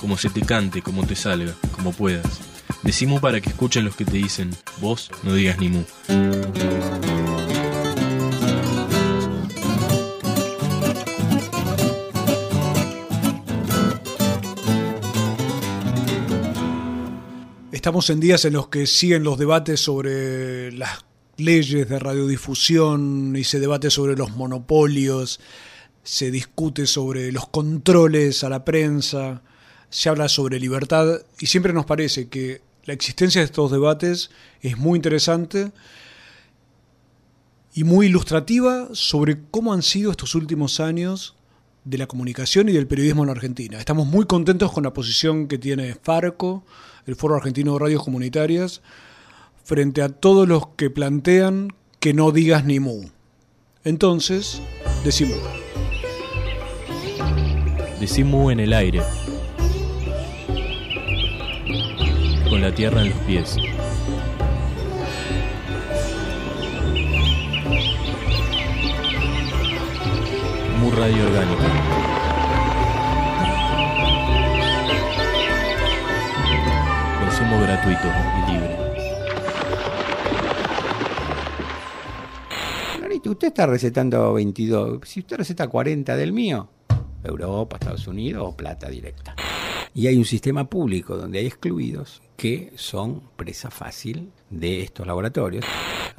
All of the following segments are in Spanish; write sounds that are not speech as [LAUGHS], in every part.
como se te cante, como te salga, como puedas. Decimu para que escuchen los que te dicen, vos no digas ni mu. Estamos en días en los que siguen los debates sobre las leyes de radiodifusión y se debate sobre los monopolios, se discute sobre los controles a la prensa, se habla sobre libertad y siempre nos parece que la existencia de estos debates es muy interesante y muy ilustrativa sobre cómo han sido estos últimos años de la comunicación y del periodismo en Argentina. Estamos muy contentos con la posición que tiene Farco, el Foro Argentino de Radios Comunitarias, frente a todos los que plantean que no digas ni mu. Entonces, decimos. Decimu en el aire. Con la tierra en los pies. Mu Radio Orgánica. Consumo gratuito y libre. Clarito, usted está recetando 22. Si usted receta 40 del mío, Europa, Estados Unidos o plata directa. Y hay un sistema público donde hay excluidos que son presa fácil de estos laboratorios.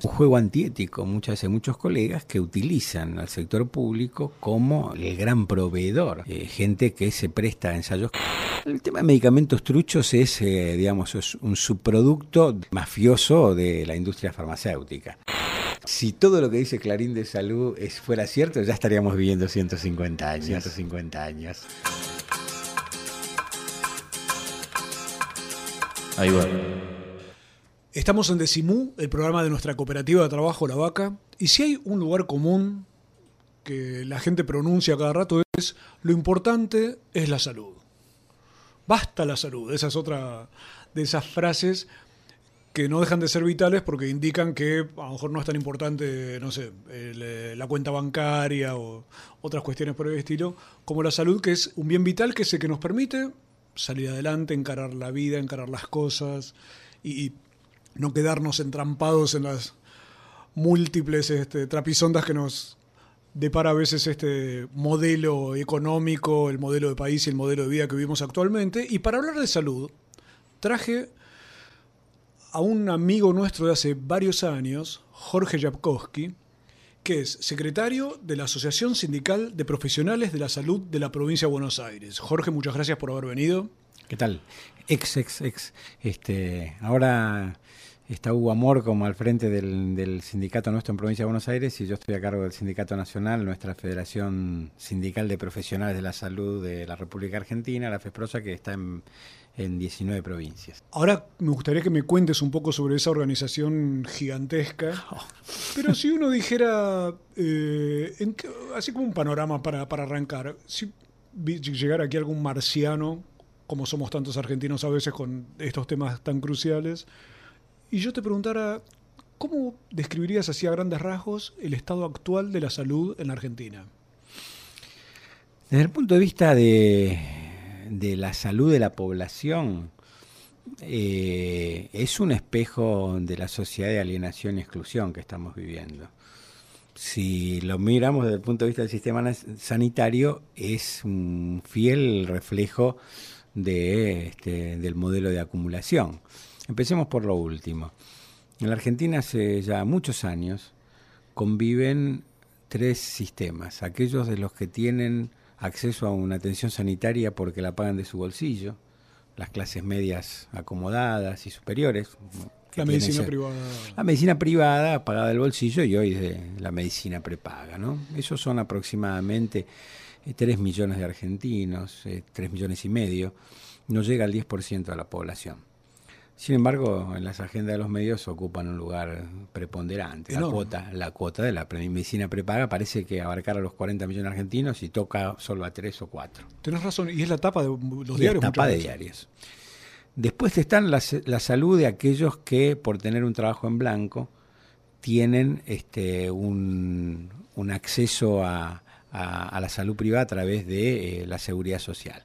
Un juego antiético, muchas veces muchos colegas que utilizan al sector público como el gran proveedor, eh, gente que se presta a ensayos. El tema de medicamentos truchos es, eh, digamos, es un subproducto mafioso de la industria farmacéutica. Si todo lo que dice Clarín de Salud es, fuera cierto, ya estaríamos viviendo 150 años. 150 años. Ahí va. Estamos en Decimú, el programa de nuestra cooperativa de trabajo La Vaca, y si hay un lugar común que la gente pronuncia cada rato es lo importante es la salud. Basta la salud, esa es otra de esas frases que no dejan de ser vitales porque indican que a lo mejor no es tan importante, no sé, eh, la cuenta bancaria o otras cuestiones por el estilo, como la salud, que es un bien vital que es el que nos permite salir adelante, encarar la vida, encarar las cosas y, no quedarnos entrampados en las múltiples este, trapisondas que nos depara a veces este modelo económico, el modelo de país y el modelo de vida que vivimos actualmente. Y para hablar de salud, traje a un amigo nuestro de hace varios años, Jorge Yapkowski, que es secretario de la Asociación Sindical de Profesionales de la Salud de la Provincia de Buenos Aires. Jorge, muchas gracias por haber venido. ¿Qué tal? Ex, ex, ex. Este, ahora está Hugo Amor como al frente del, del, sindicato nuestro en Provincia de Buenos Aires y yo estoy a cargo del Sindicato Nacional, nuestra Federación Sindical de Profesionales de la Salud de la República Argentina, la FESPROSA, que está en, en 19 provincias. Ahora me gustaría que me cuentes un poco sobre esa organización gigantesca, oh. pero si uno dijera, eh, en, así como un panorama para, para arrancar, si llegara aquí algún marciano, como somos tantos argentinos a veces con estos temas tan cruciales, y yo te preguntara, ¿cómo describirías así a grandes rasgos el estado actual de la salud en la Argentina? Desde el punto de vista de, de la salud de la población, eh, es un espejo de la sociedad de alienación y exclusión que estamos viviendo. Si lo miramos desde el punto de vista del sistema sanitario, es un fiel reflejo de, este, del modelo de acumulación. Empecemos por lo último. En la Argentina hace ya muchos años conviven tres sistemas. Aquellos de los que tienen acceso a una atención sanitaria porque la pagan de su bolsillo, las clases medias acomodadas y superiores. La medicina privada. La medicina privada pagada del bolsillo y hoy de la medicina prepaga. ¿no? Esos son aproximadamente 3 millones de argentinos, 3 millones y medio, no llega al 10% de la población. Sin embargo, en las agendas de los medios ocupan un lugar preponderante. La cuota, la cuota de la medicina prepaga parece que abarcar a los 40 millones de argentinos y toca solo a 3 o 4. Tenés razón, y es la tapa de los diarios. La tapa de diarios. Después están la, salud de aquellos que, por tener un trabajo en blanco, tienen este, un, acceso a, la salud privada a través de eh, la seguridad social.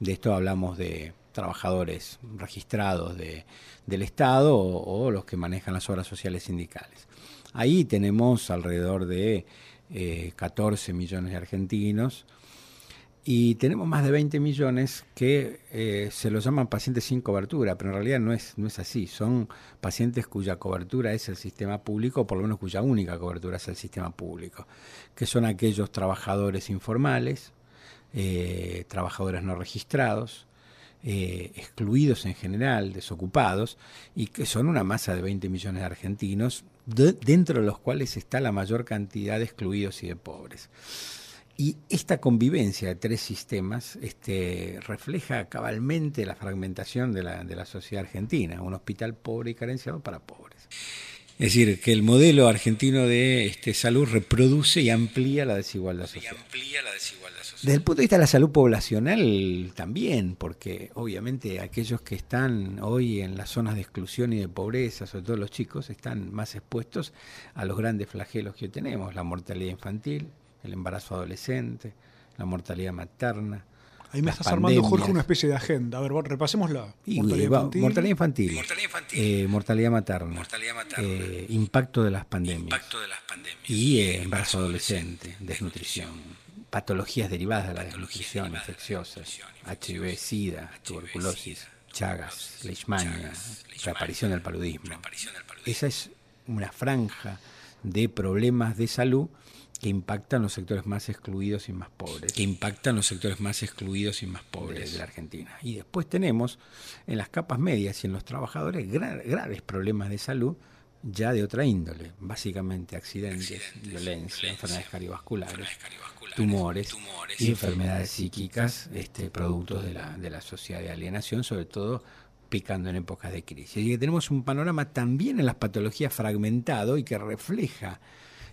De esto hablamos de trabajadores registrados de, del Estado o, los que manejan las obras sociales sindicales. Ahí tenemos alrededor de 14 eh, millones de argentinos y tenemos más de 20 millones que eh, se los llaman pacientes sin cobertura, pero en realidad no es, no es así. Son pacientes cuya cobertura es el sistema público, o por lo menos cuya única cobertura es el sistema público, que son aquellos trabajadores informales, eh, trabajadores no registrados, eh, excluidos en general, desocupados, y que son una masa de 20 millones de argentinos, dentro de los cuales está la mayor cantidad de excluidos y de pobres. Y esta convivencia de tres sistemas este, refleja cabalmente la fragmentación de la, de la sociedad argentina, un hospital pobre y carenciado para pobres. Es decir, que el modelo argentino de este, salud reproduce y amplía la desigualdad social. Desde el punto de vista de la salud poblacional también, porque obviamente aquellos que están hoy en las zonas de exclusión y de pobreza, sobre todo los chicos, están más expuestos a los grandes flagelos que tenemos, la mortalidad infantil, el embarazo adolescente, la mortalidad materna, Ahí me estás armando, Jorge, una especie de agenda. A ver, repasémosla. mortalidad, infantil. mortalidad infantil. Eh, mortalidad materna. Eh, impacto de las pandemias. Y eh, embarazo adolescente, desnutrición. Patologías derivadas de la desnutrición, infecciosas. HIV, SIDA, tuberculosis, Chagas, Leishmania, reaparición del paludismo. Esa es una franja de problemas de salud que impactan los sectores más excluidos y más pobres. Que impactan los sectores más excluidos y más pobres de, la Argentina. Y después tenemos en las capas medias y en los trabajadores graves problemas de salud ya de otra índole, básicamente accidentes, violencia, enfermedades cardiovasculares, tumores, y enfermedades psíquicas, este, productos de la, de la sociedad de alienación, sobre todo picando en épocas de crisis. Y que tenemos un panorama también en las patologías fragmentado y que refleja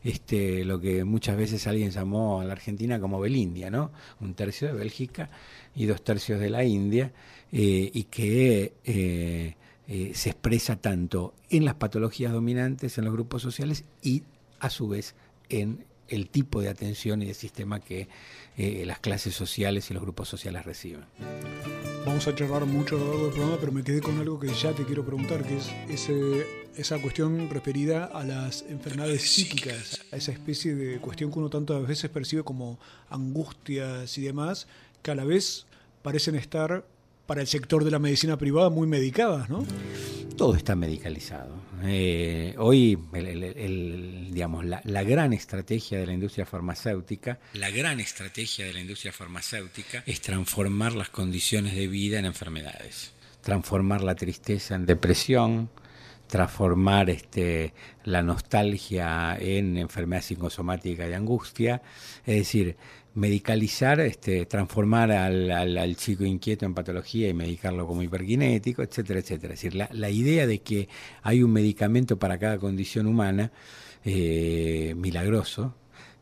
este, lo que muchas veces alguien llamó a la Argentina como Belindia, ¿no? Un tercio de Bélgica y dos tercios de la India, eh, y que eh, eh, se expresa tanto en las patologías dominantes en los grupos sociales y a su vez en el tipo de atención y de sistema que las clases sociales y los grupos sociales reciben. Vamos a charlar mucho a lo largo del programa, pero me quedé con algo que ya te quiero preguntar, que es ese esa cuestión referida a las enfermedades psíquicas, a esa especie de cuestión que uno tantas veces percibe como angustias y demás, que a la vez parecen estar para el sector de la medicina privada muy medicadas, ¿no? Todo está medicalizado. Eh, hoy, digamos, la, la, gran estrategia de la industria farmacéutica, la gran estrategia de la industria farmacéutica es transformar las condiciones de vida en enfermedades, transformar la tristeza en depresión, transformar este, la nostalgia en enfermedad psicosomática y angustia, es decir, medicalizar, este, transformar al, al, chico inquieto en patología y medicarlo como hiperkinético, etcétera, etcétera. Es decir, la, la idea de que hay un medicamento para cada condición humana eh, milagroso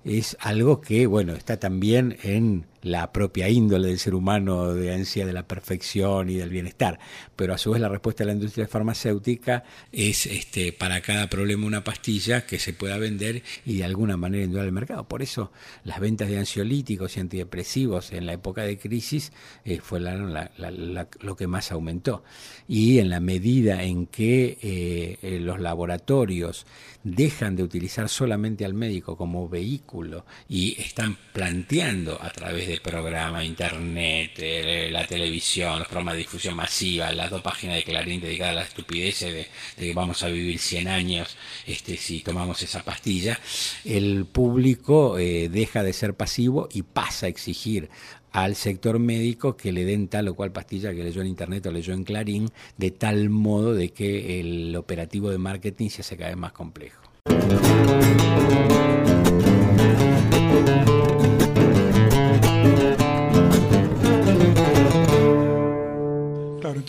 es algo que, bueno, está también en la propia índole del ser humano de ansia de la perfección y del bienestar, pero a su vez la respuesta de la industria farmacéutica es este para cada problema una pastilla que se pueda vender y de alguna manera entrar al mercado. Por eso las ventas de ansiolíticos y antidepresivos en la época de crisis eh, fue lo que más aumentó. Y en la medida en que eh, los laboratorios dejan de utilizar solamente al médico como vehículo y están planteando a través de programa, internet, eh, la televisión, los programas de difusión masiva, las dos páginas de Clarín dedicadas a la estupidez de, que vamos a vivir 100 años este, si tomamos esa pastilla, el público eh, deja de ser pasivo y pasa a exigir al sector médico que le den tal o cual pastilla que leyó en internet o leyó en Clarín, de tal modo de que el operativo de marketing se hace cada vez más complejo.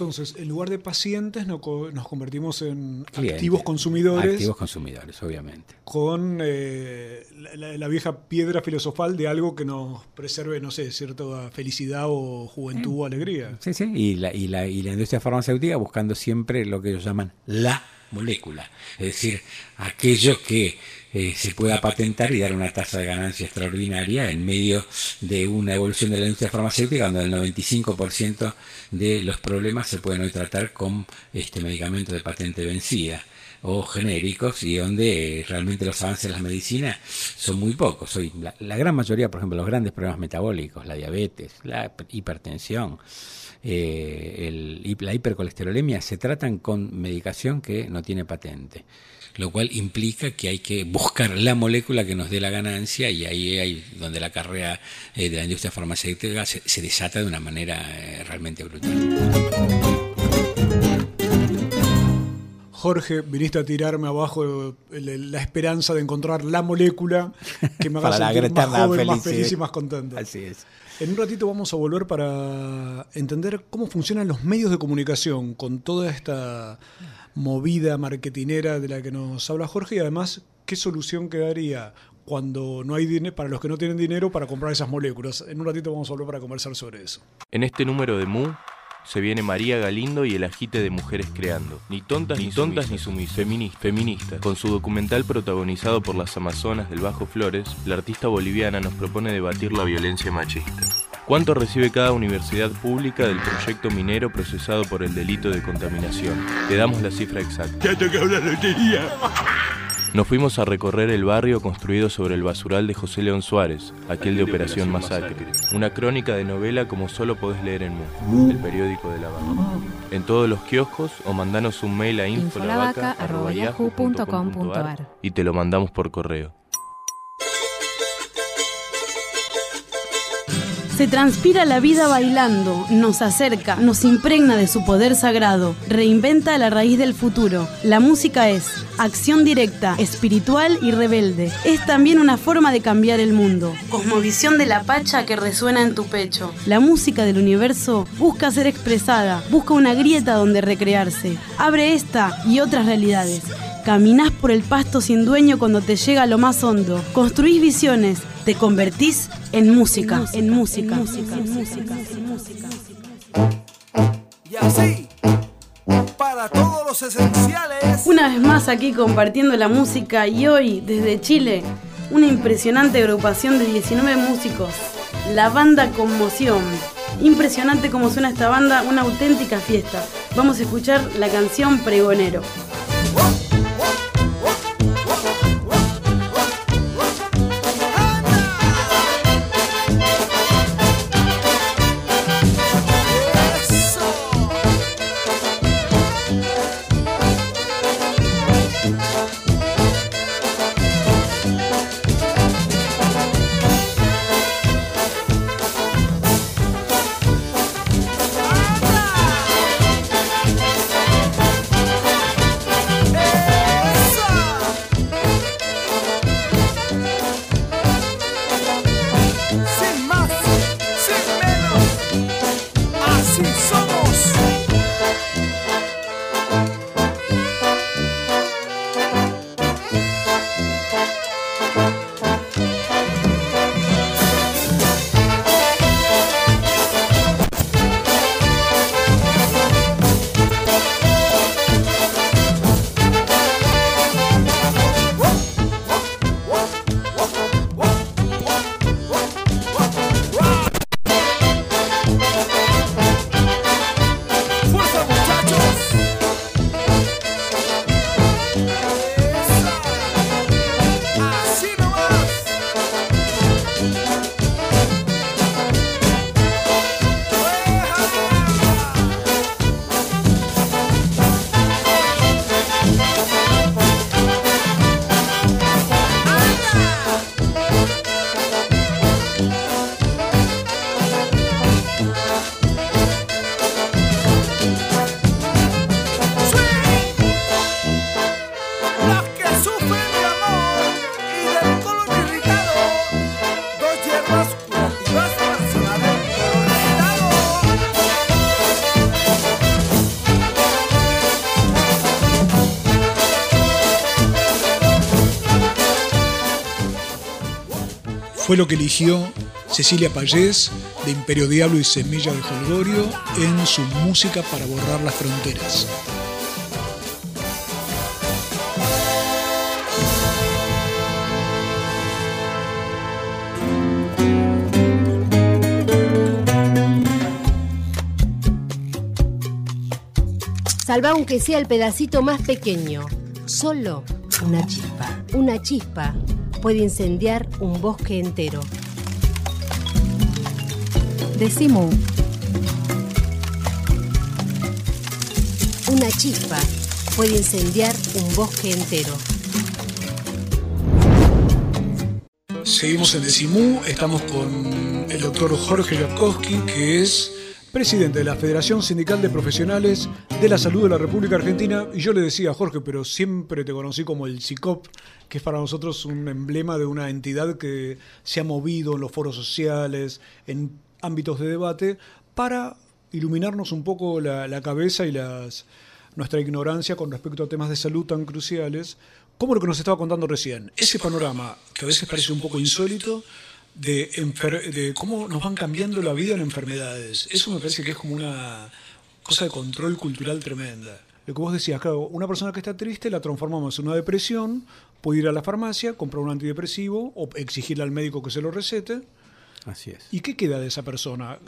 Entonces, en lugar de pacientes no co- nos convertimos en activos consumidores Activos consumidores, obviamente. con eh, la, vieja piedra filosofal de algo que nos preserve, no sé, cierta felicidad o juventud o alegría. Sí, sí. Y la, y, la, y la industria farmacéutica buscando siempre lo que ellos llaman la molécula. Es decir, aquello que eh, se pueda patentar y dar una tasa de ganancia extraordinaria en medio de una evolución de la industria farmacéutica donde el 95% de los problemas se pueden hoy tratar con este medicamento de patente vencida o genéricos y donde eh, realmente los avances en la medicina son muy pocos. Hoy la, la gran mayoría, por ejemplo, los grandes problemas metabólicos, la diabetes, la hipertensión, eh, el- la hipercolesterolemia, se tratan con medicación que no tiene patente. Lo cual implica que hay que buscar la molécula que nos dé la ganancia y ahí hay donde la carrera eh, de la industria farmacéutica se, se desata de una manera eh, realmente brutal. Jorge, viniste a tirarme abajo la esperanza de encontrar la molécula que me [LAUGHS] haga sentir más joven, más feliz y más contento. Así es. En un ratito vamos a volver para entender cómo funcionan los medios de comunicación con toda esta movida marketinera de la que nos habla Jorge y además qué solución quedaría cuando no hay dinero para los que no tienen dinero para comprar esas moléculas. En un ratito vamos a volver para conversar sobre eso. En este número de Mu se viene María Galindo y el agite de mujeres creando. Ni tontas ni, tontas ni sumisas. Feminista, feminista. Con su documental protagonizado por las amazonas del Bajo Flores, la artista boliviana nos propone debatir la violencia machista. ¿Cuánto recibe cada universidad pública del proyecto minero procesado por el delito de contaminación? Te damos la cifra exacta. Ya tocó la lotería. Nos fuimos a recorrer el barrio construido sobre el basural de José León Suárez, aquel de Operación Masacre. Una crónica de novela como solo podés leer en Mu, el periódico de la vaca. En todos los kioscos o mandanos un mail a infolavaca.yahoo.com.ar y te lo mandamos por correo. Se transpira la vida bailando, nos acerca, nos impregna de su poder sagrado, reinventa la raíz del futuro. La música es acción directa, espiritual y rebelde. Es también una forma de cambiar el mundo. Cosmovisión de la pacha que resuena en tu pecho. La música del universo busca ser expresada, busca una grieta donde recrearse. Abre esta y otras realidades. Caminás por el pasto sin dueño cuando te llega a lo más hondo. Construís visiones, te convertís en música, en música, en música, en música, en música. Y así, para todos los esenciales. Una vez más aquí compartiendo la música y hoy desde Chile, una impresionante agrupación de 19 músicos, la banda Conmoción. Impresionante como suena esta banda, una auténtica fiesta. Vamos a escuchar la canción Pregonero. Lo que eligió Cecilia Payés de Imperio Diablo y Semilla de Holgorio en su música para borrar las fronteras. Salva aunque sea el pedacito más pequeño. Solo una chispa. Una chispa puede incendiar un bosque entero. Decimu. Una chispa puede incendiar un bosque entero. Seguimos en Decimú, estamos con el doctor Jorge Jatkowski, que es presidente de la Federación Sindical de Profesionales de la Salud de la República Argentina. Y yo le decía, Jorge, pero siempre te conocí como el CICOP, que es para nosotros un emblema de una entidad que se ha movido en los foros sociales, en ámbitos de debate, para iluminarnos un poco la, cabeza y las, nuestra ignorancia con respecto a temas de salud tan cruciales, como lo que nos estaba contando recién. Ese panorama, que a veces parece un poco insólito, de, de cómo nos van cambiando la vida en enfermedades. Eso me parece que es como una cosa de control cultural tremenda. Lo que vos decías, claro, una persona que está triste la transformamos en una depresión, puede ir a la farmacia, comprar un antidepresivo o exigirle al médico que se lo recete. Así es. ¿Y qué queda de esa persona?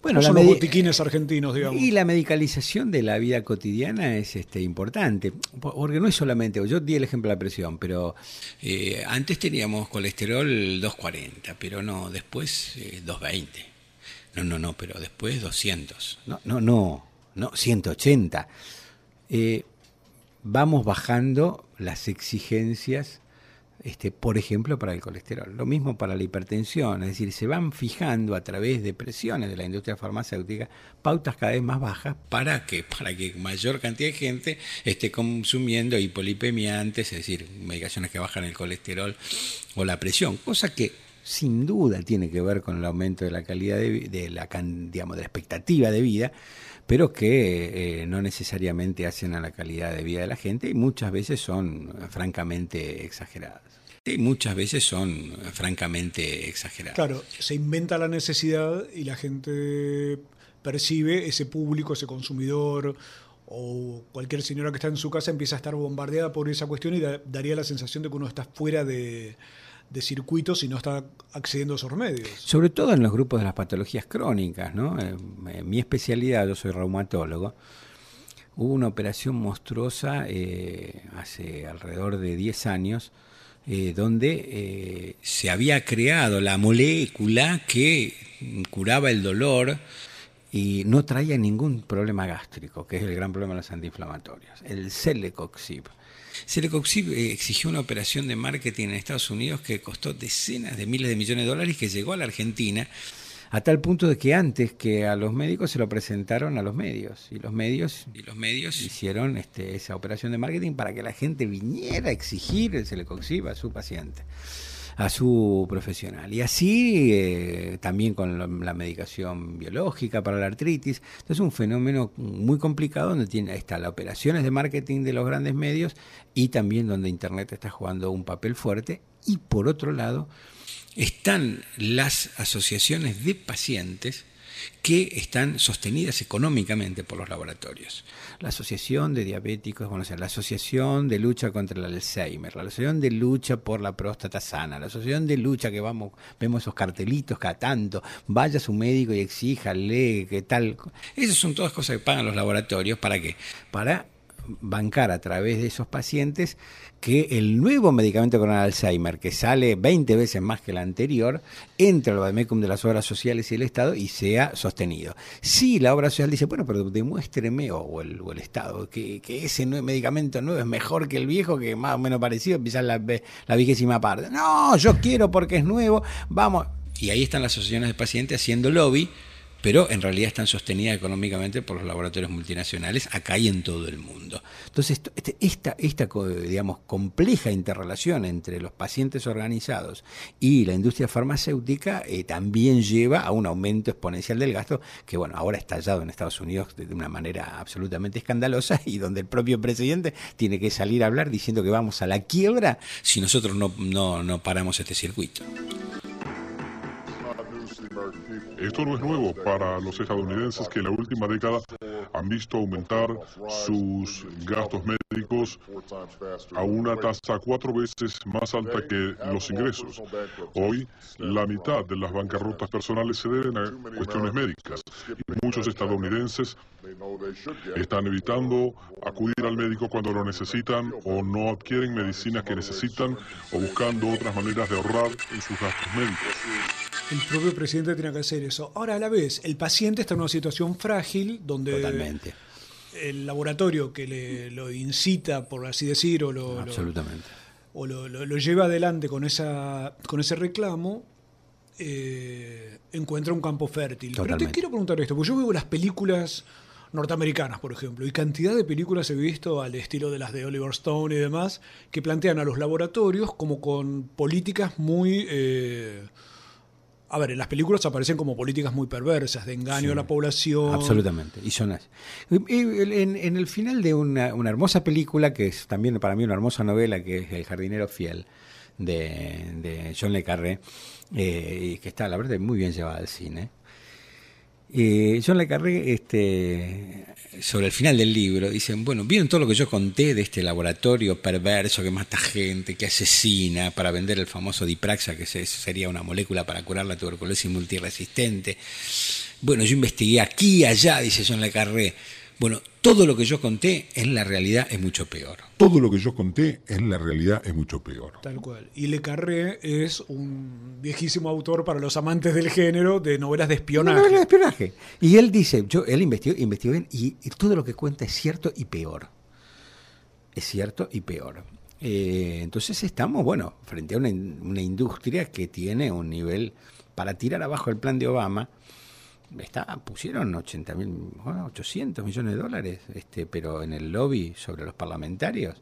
Bueno, ¿Cómo la son los botiquines argentinos, digamos? Y la medicalización de la vida cotidiana es este, importante, po- porque no es solamente, yo di el ejemplo de la presión, pero eh, antes teníamos colesterol 240, pero no, después eh, 220. No, no, no, pero después 200. No, no, no, no 180. Eh, vamos bajando las exigencias este, por ejemplo, para el colesterol. Lo mismo para la hipertensión, es decir, se van fijando a través de presiones de la industria farmacéutica pautas cada vez más bajas para que para que mayor cantidad de gente esté consumiendo hipolipemiantes, es decir, medicaciones que bajan el colesterol o la presión, cosa que sin duda tiene que ver con el aumento de la calidad de, de la digamos de la expectativa de vida, pero que eh, no necesariamente hacen a la calidad de vida de la gente y muchas veces son francamente exageradas. Y muchas veces son francamente exageradas. Claro, se inventa la necesidad y la gente percibe ese público, ese consumidor o cualquier señora que está en su casa empieza a estar bombardeada por esa cuestión y da- daría la sensación de que uno está fuera de, de circuitos y no está accediendo a esos remedios. Sobre todo en los grupos de las patologías crónicas, ¿no? Eh, En mi especialidad, yo soy reumatólogo, hubo una operación monstruosa eh, hace alrededor de 10 años, eh, donde se había creado la molécula que curaba el dolor y no traía ningún problema gástrico, que es el gran problema de los antiinflamatorios, el Celecoxib. Celecoxib eh, exigió una operación de marketing en Estados Unidos que costó decenas de miles de millones de dólares que llegó a la Argentina a tal punto de que antes que a los médicos se lo presentaron a los medios. Y los medios y los medios. hicieron este, esa operación de marketing para que la gente viniera a exigir el Celecoxib a su paciente a su profesional. Y así eh, también con la, medicación biológica para la artritis. Entonces es un fenómeno muy complicado donde tiene, está las operaciones de marketing de los grandes medios y también donde Internet está jugando un papel fuerte. Y por otro lado, están las asociaciones de pacientes que están sostenidas económicamente por los laboratorios. La Asociación de Diabéticos, bueno, la Asociación de Lucha contra el Alzheimer, la Asociación de Lucha por la Próstata Sana, la Asociación de Lucha que vamos, vemos esos cartelitos cada tanto, vaya a su médico y exíjale que tal. Esas son todas cosas que pagan los laboratorios, ¿para qué? Para bancar a través de esos pacientes que el nuevo medicamento contra Alzheimer, que sale 20 veces más que el anterior, entre al vademecum de las obras sociales y el Estado y sea sostenido. Si la obra social dice, bueno, pero demuéstreme, o, el, o el Estado, que, que ese nuevo medicamento nuevo es mejor que el viejo, que más o menos parecido, empieza la, la vigésima parte. No, yo quiero porque es nuevo, vamos. Y ahí están las asociaciones de pacientes haciendo lobby pero en realidad están sostenidas económicamente por los laboratorios multinacionales acá y en todo el mundo. Entonces, este- esta, esta digamos, compleja interrelación entre los pacientes organizados y la industria farmacéutica eh, también lleva a un aumento exponencial del gasto que, bueno, ahora ha estallado en Estados Unidos de una manera absolutamente escandalosa y donde el propio presidente tiene que salir a hablar diciendo que vamos a la quiebra si nosotros no, no, no paramos este circuito. Esto no es nuevo para los estadounidenses que en la última década han visto aumentar sus gastos médicos a una tasa cuatro veces más alta que los ingresos. Hoy, la mitad de las bancarrotas personales se deben a cuestiones médicas y muchos estadounidenses están evitando acudir al médico cuando lo necesitan o no adquieren medicinas que necesitan o buscando otras maneras de ahorrar en sus gastos médicos. El propio presidente tiene que hacer eso. Ahora, a la vez, el paciente está en una situación frágil donde Totalmente. el laboratorio que le, lo incita, por así decir, o lo, o lo, lo- lleva adelante con, esa, con ese reclamo, eh, encuentra un campo fértil. Pero te quiero preguntar esto, porque yo veo las películas norteamericanas, por ejemplo, y cantidad de películas he visto al estilo de las de Oliver Stone y demás, que plantean a los laboratorios como con políticas muy... eh, a ver, en las películas aparecen como políticas muy perversas, de engaño a la población. Absolutamente, y son así. Y- y En, en el final de una, una hermosa película, que es también para mí una hermosa novela, que es El jardinero fiel, de, de John Le Carré, eh, y que está, la verdad, muy bien llevada al cine. Eh, John Le Carré, este, sobre el final del libro, dicen, bueno, ¿vieron todo lo que yo conté de este laboratorio perverso que mata gente, que asesina para vender el famoso Dipraxa, que se- sería una molécula para curar la tuberculosis multiresistente? Bueno, yo investigué aquí y allá, dice John Le Carré. Bueno, todo lo que yo conté en la realidad es mucho peor. Todo lo que yo conté en la realidad es mucho peor. Tal cual. Y Le Carré es un viejísimo autor para los amantes del género de novelas de espionaje. No, no, espionaje. Y él dice, yo, él investigó, investigó bien y, y todo lo que cuenta es cierto y peor. Es cierto y peor. Eh, entonces estamos, bueno, frente a una, in- una industria que tiene un nivel para tirar abajo el plan de Obama. Está, pusieron 80 mil, bueno, 800 millones de dólares, este, pero en el lobby sobre los parlamentarios,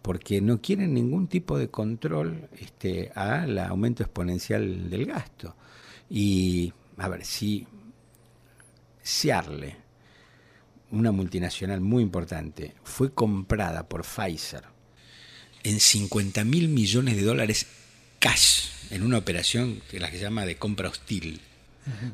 porque no quieren ningún tipo de control este, al aumento exponencial del gasto. Y, a ver, si Searle, una multinacional muy importante, fue comprada por Pfizer en 50 mil millones de dólares cash, en una operación que la que se llama de compra hostil,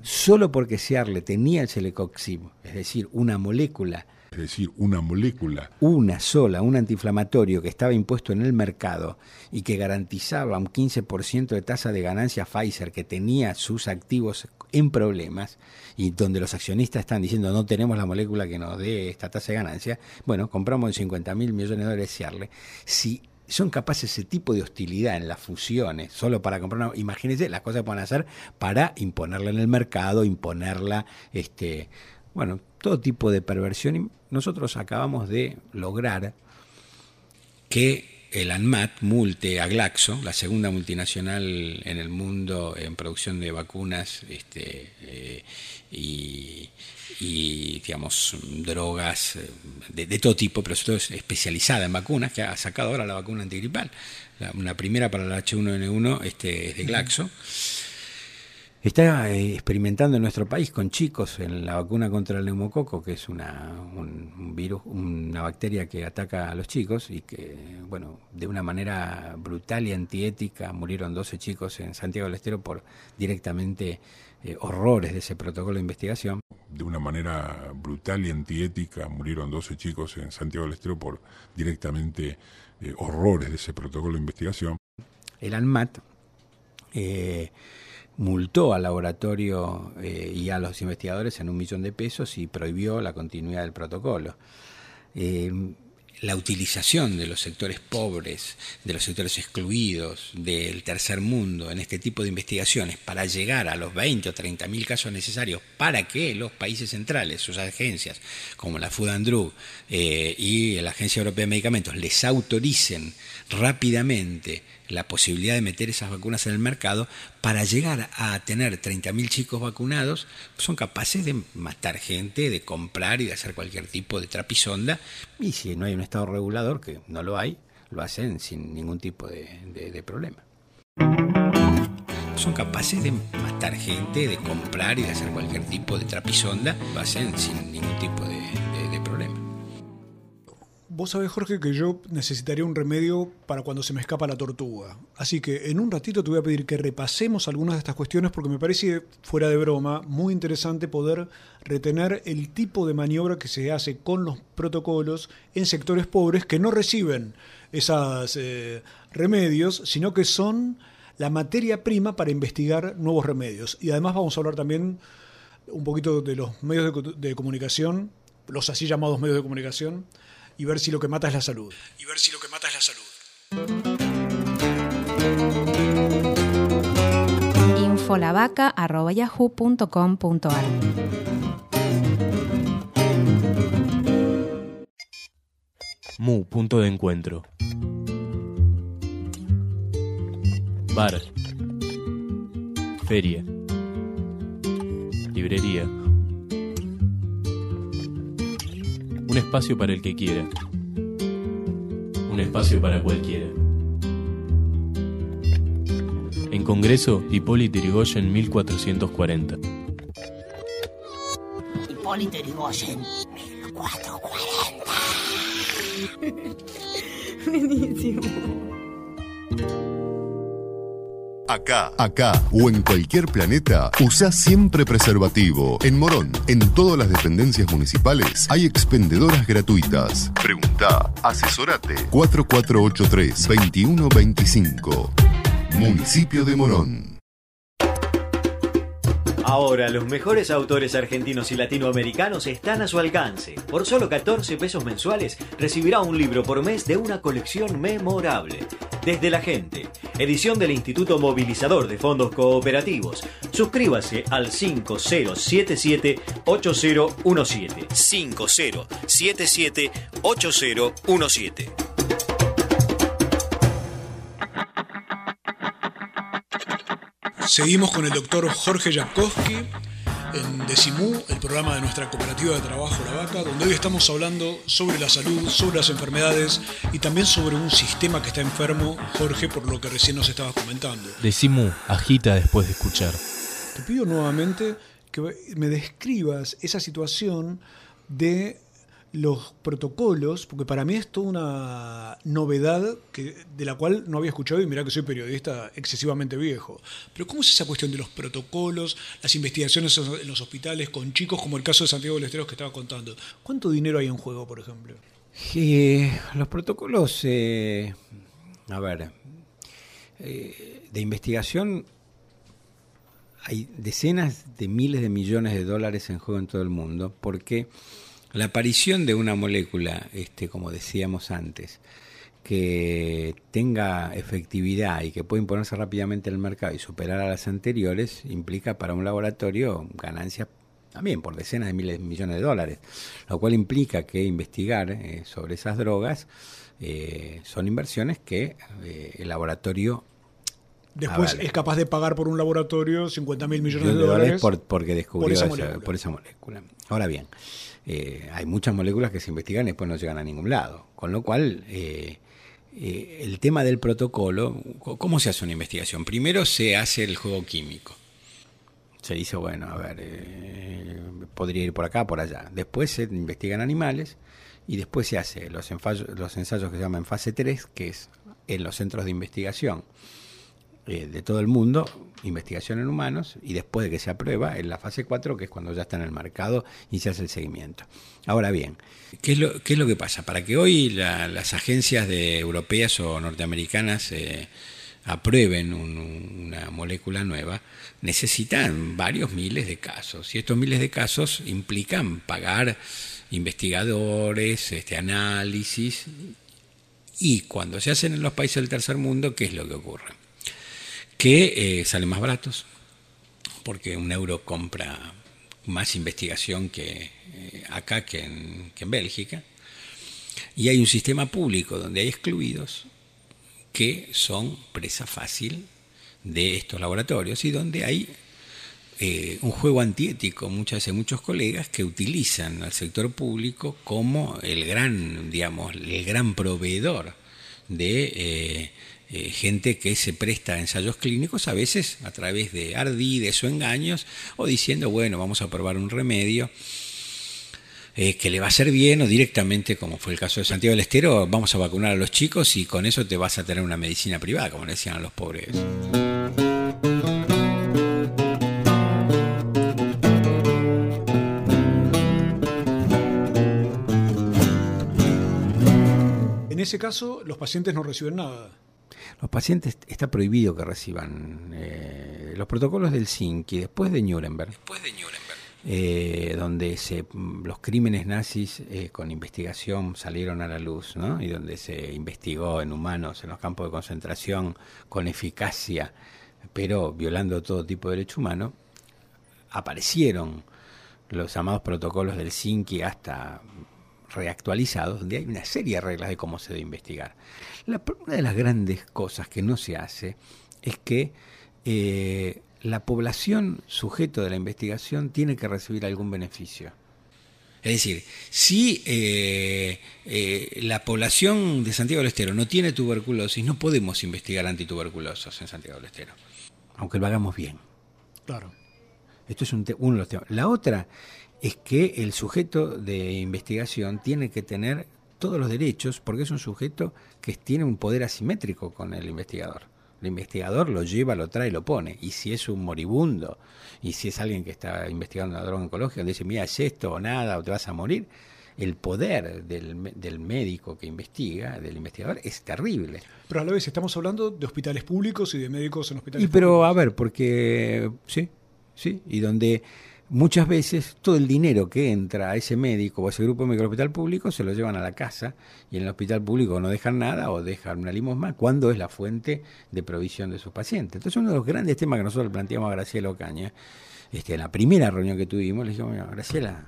solo porque Searle tenía el celecoxib, es decir, una molécula Es decir, una molécula una sola, un antiinflamatorio que estaba impuesto en el mercado y que garantizaba un 15% de tasa de ganancia Pfizer que tenía sus activos en problemas y donde los accionistas están diciendo no tenemos la molécula que nos dé esta tasa de ganancia, bueno, compramos en 50 mil millones de dólares Ciarle. Si son capaces ese tipo de hostilidad en las fusiones, solo para comprar una, imagínense las cosas que pueden hacer para imponerla en el mercado, imponerla, este, bueno, todo tipo de perversión. Y nosotros acabamos de lograr que el ANMAT multe a Glaxo, la segunda multinacional en el mundo en producción de vacunas este, eh, y, y, digamos, drogas eh, de, de todo tipo, pero sobre todo es especializada en vacunas, que ha sacado ahora la vacuna antigripal. La, una primera para la H1N1 este, es de Glaxo. Está eh, experimentando en nuestro país con chicos en la vacuna contra el neumococo, que es una, un, un virus, una bacteria que ataca a los chicos y que, bueno, de una manera brutal y antiética murieron 12 chicos en Santiago del Estero por directamente eh, horrores de ese protocolo de investigación. de una manera brutal y antiética. Murieron 12 chicos en Santiago del Estero por directamente eh, horrores de ese protocolo de investigación. El ANMAT eh, multó al laboratorio y a los investigadores en un millón de pesos y prohibió la continuidad del protocolo. La utilización de los sectores pobres, de los sectores excluidos, del tercer mundo en este tipo de investigaciones para llegar a los 20 o 30 mil casos necesarios para que los países centrales, sus agencias como la Food and Drug eh, y la Agencia Europea de Medicamentos les autoricen rápidamente la posibilidad de meter esas vacunas en el mercado para llegar a tener 30.000 chicos vacunados, son capaces de matar gente, de comprar y de hacer cualquier tipo de trapisonda. Y si no hay un Estado regulador, que no lo hay, lo hacen sin ningún tipo de, de- problema. Son capaces de matar gente, de comprar y de hacer cualquier tipo de trapisonda, lo hacen sin ningún tipo de. Vos sabés, Jorge, que yo necesitaría un remedio para cuando se me escapa la tortuga. Así que en un ratito te voy a pedir que repasemos algunas de estas cuestiones porque me parece, fuera de broma, muy interesante poder retener el tipo de maniobra que se hace con los protocolos en sectores pobres que no reciben esos remedios, sino que son la materia prima para investigar nuevos remedios. Y además vamos a hablar también un poquito de los medios de, de comunicación, los así llamados medios de comunicación, y ver si lo que mata es la salud. Y ver si lo que mata es la salud. infolavaca.yahoo.com.ar Mu, punto de encuentro. Bar. Feria. Librería. Un espacio para el que quiera. Un espacio para cualquiera. En Congreso, Hipólito Yrigoyen 1440. Hipólito Yrigoyen, 1440. [LAUGHS] Buenísimo. Acá, acá o en cualquier planeta, usa siempre preservativo. En Morón, en todas las dependencias municipales, hay expendedoras gratuitas. Pregunta, asesorate. 4483-2125. Municipio de Morón. Ahora, los mejores autores argentinos y latinoamericanos están a su alcance. Por solo 14 pesos mensuales, recibirá un libro por mes de una colección memorable. Desde la gente, edición del Instituto Movilizador de Fondos Cooperativos. Suscríbase al 5077-8017. 5077-8017. Seguimos con el doctor Jorge Yapkowski en Decimú, el programa de nuestra cooperativa de trabajo La Vaca, donde hoy estamos hablando sobre la salud, sobre las enfermedades y también sobre un sistema que está enfermo, Jorge, por lo que recién nos estabas comentando. Decimú, agita después de escuchar. Te pido nuevamente que me describas esa situación de los protocolos, porque para mí es toda una novedad que, de la cual no había escuchado y mira que soy periodista excesivamente viejo. Pero ¿cómo es esa cuestión de los protocolos, las investigaciones en los hospitales con chicos como el caso de Santiago del que estaba contando? ¿Cuánto dinero hay en juego, por ejemplo? Los protocolos, eh, a ver, eh, de investigación hay decenas de miles de millones de dólares en juego en todo el mundo porque la aparición de una molécula, este, como decíamos antes, que tenga efectividad y que pueda imponerse rápidamente en el mercado y superar a las anteriores, implica para un laboratorio ganancias también por decenas de miles de millones de dólares, lo cual implica que investigar eh, sobre esas drogas eh, son inversiones que eh, el laboratorio Después avale. es capaz de pagar por un laboratorio 50 mil millones de, de dólares dólares por- porque descubrió por esa esa- molécula. por esa molécula. Ahora bien, eh, hay muchas moléculas que se investigan y después no llegan a ningún lado. Con lo cual, eh, eh, el tema del protocolo, co- ¿cómo se hace una investigación? Primero se hace el juego químico. Se dice, bueno, a ver, eh, podría ir por acá, por allá. Después se investigan animales y después se hace los, enfallo- los ensayos que se llaman fase 3, que es en los centros de investigación de todo el mundo, investigación en humanos, y después de que se aprueba, en la fase 4, que es cuando ya está en el mercado y se hace el seguimiento. Ahora bien, ¿qué es lo, que pasa? Para que hoy la- las agencias de europeas o norteamericanas eh, aprueben un- una molécula nueva, necesitan varios miles de casos, y estos miles de casos implican pagar investigadores, este análisis, y cuando se hacen en los países del tercer mundo, ¿qué es lo que ocurre? Que eh, salen más baratos, porque un euro compra más investigación que eh, acá que en, que en Bélgica, y hay un sistema público donde hay excluidos que son presa fácil de estos laboratorios y donde hay eh, un juego antiético muchas veces muchos colegas que utilizan al sector público como el gran digamos el gran proveedor de eh, gente que se presta a ensayos clínicos a veces a través de ardides o engaños o diciendo bueno vamos a probar un remedio eh, que le va a hacer bien o directamente, como fue el caso de Santiago del Estero, vamos a vacunar a los chicos y con eso te vas a tener una medicina privada, como le decían a los pobres. En ese caso, los pacientes no reciben nada. Los pacientes está prohibido que reciban eh, los protocolos del y después de Nuremberg. Después de Nuremberg. Eh, donde se, los crímenes nazis eh, con investigación salieron a la luz, ¿no? y donde se investigó en humanos, en los campos de concentración, con eficacia, pero violando todo tipo de derecho humano, aparecieron los llamados protocolos del Sinki hasta reactualizados, donde hay una serie de reglas de cómo se debe investigar. La, una de las grandes cosas que no se hace es que eh, la población sujeto de la investigación tiene que recibir algún beneficio. Es decir, si eh, eh, la población de Santiago del Estero no tiene tuberculosis, no podemos investigar antituberculosos en Santiago del Estero, aunque lo hagamos bien. Claro. Esto es un uno de los temas. La otra es que el sujeto de investigación tiene que tener todos los derechos porque es un sujeto que tiene un poder asimétrico con el investigador. El investigador lo lleva, lo trae, lo pone. Y si es un moribundo, y si es alguien que está investigando una droga oncológica, le dice, mira, es esto o nada, o te vas a morir, el poder del, del, médico que investiga, del investigador, es terrible. Pero a la vez estamos hablando de hospitales públicos y de médicos en hospitales y pero, públicos. a ver, porque sí, sí, y donde muchas veces todo el dinero que entra a ese médico o a ese grupo de del hospital público se lo llevan a la casa y en el hospital público no dejan nada o dejan una limosna cuando es la fuente de provisión de sus pacientes. Entonces uno de los grandes temas que nosotros planteamos a Graciela Ocaña, este, en la primera reunión que tuvimos, le dijimos, Graciela,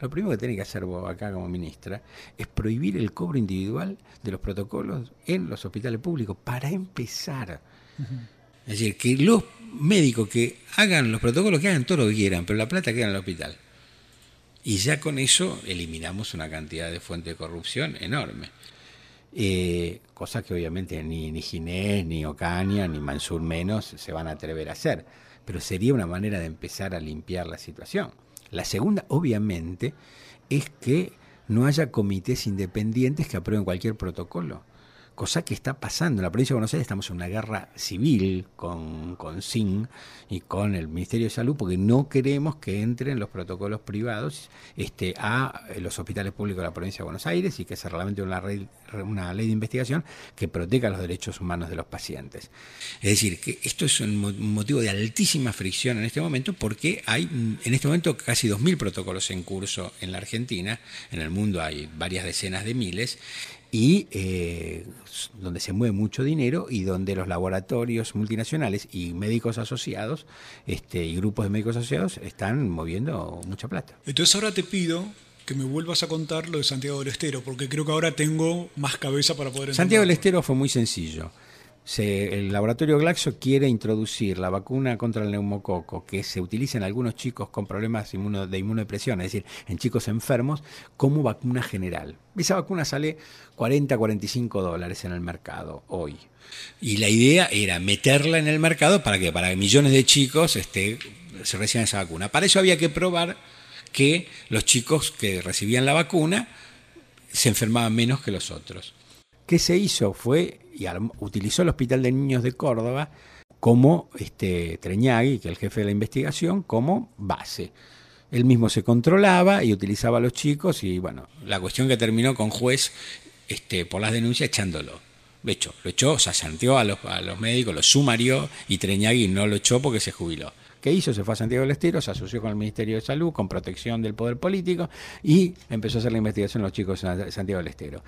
lo primero que tiene que hacer vos acá como ministra es prohibir el cobro individual de los protocolos en los hospitales públicos para empezar. Es decir, que los médicos que hagan los protocolos, que hagan todo lo que quieran, pero la plata queda en el hospital. Y ya con eso eliminamos una cantidad de fuente de corrupción enorme. Eh, cosa que obviamente ni, ni Ginés, ni Ocaña, ni Mansur menos se van a atrever a hacer. Pero sería una manera de empezar a limpiar la situación. La segunda, obviamente, es que no haya comités independientes que aprueben cualquier protocolo cosa que está pasando. En la provincia de Buenos Aires estamos en una guerra civil con, con SIN y con el Ministerio de Salud porque no queremos que entren los protocolos privados este, a los hospitales públicos de la provincia de Buenos Aires y que se reglamente una, ley, una ley de investigación que proteja los derechos humanos de los pacientes. Es decir, que esto es un motivo de altísima fricción en este momento porque hay en este momento casi 2.000 protocolos en curso en la Argentina, en el mundo hay varias decenas de miles y eh, donde se mueve mucho dinero y donde los laboratorios multinacionales y médicos asociados este, y grupos de médicos asociados están moviendo mucha plata. Entonces ahora te pido que me vuelvas a contar lo de Santiago del Estero, porque creo que ahora tengo más cabeza para poder Santiago del Estero fue muy sencillo. Se, el laboratorio Glaxo quiere introducir la vacuna contra el neumococo que se utiliza en algunos chicos con problemas inmuno, de inmunodepresión, es decir, en chicos enfermos, como vacuna general. Esa vacuna sale 40, 45 dólares en el mercado hoy. Y la idea era meterla en el mercado para que para millones de chicos este, se reciban esa vacuna. Para eso había que probar que los chicos que recibían la vacuna se enfermaban menos que los otros. ¿Qué se hizo? Fue y utilizó el Hospital de Niños de Córdoba como este, Treñagui, que es el jefe de la investigación, como base. Él mismo se controlaba y utilizaba a los chicos y bueno, la cuestión que terminó con juez este, por las denuncias echándolo. De hecho, lo echó, o sea, a los, a los médicos, lo sumarió y Treñagui no lo echó porque se jubiló. ¿Qué hizo? Se fue a Santiago del Estero, se asoció con el Ministerio de Salud, con protección del poder político y empezó a hacer la investigación a los chicos en Santiago del Estero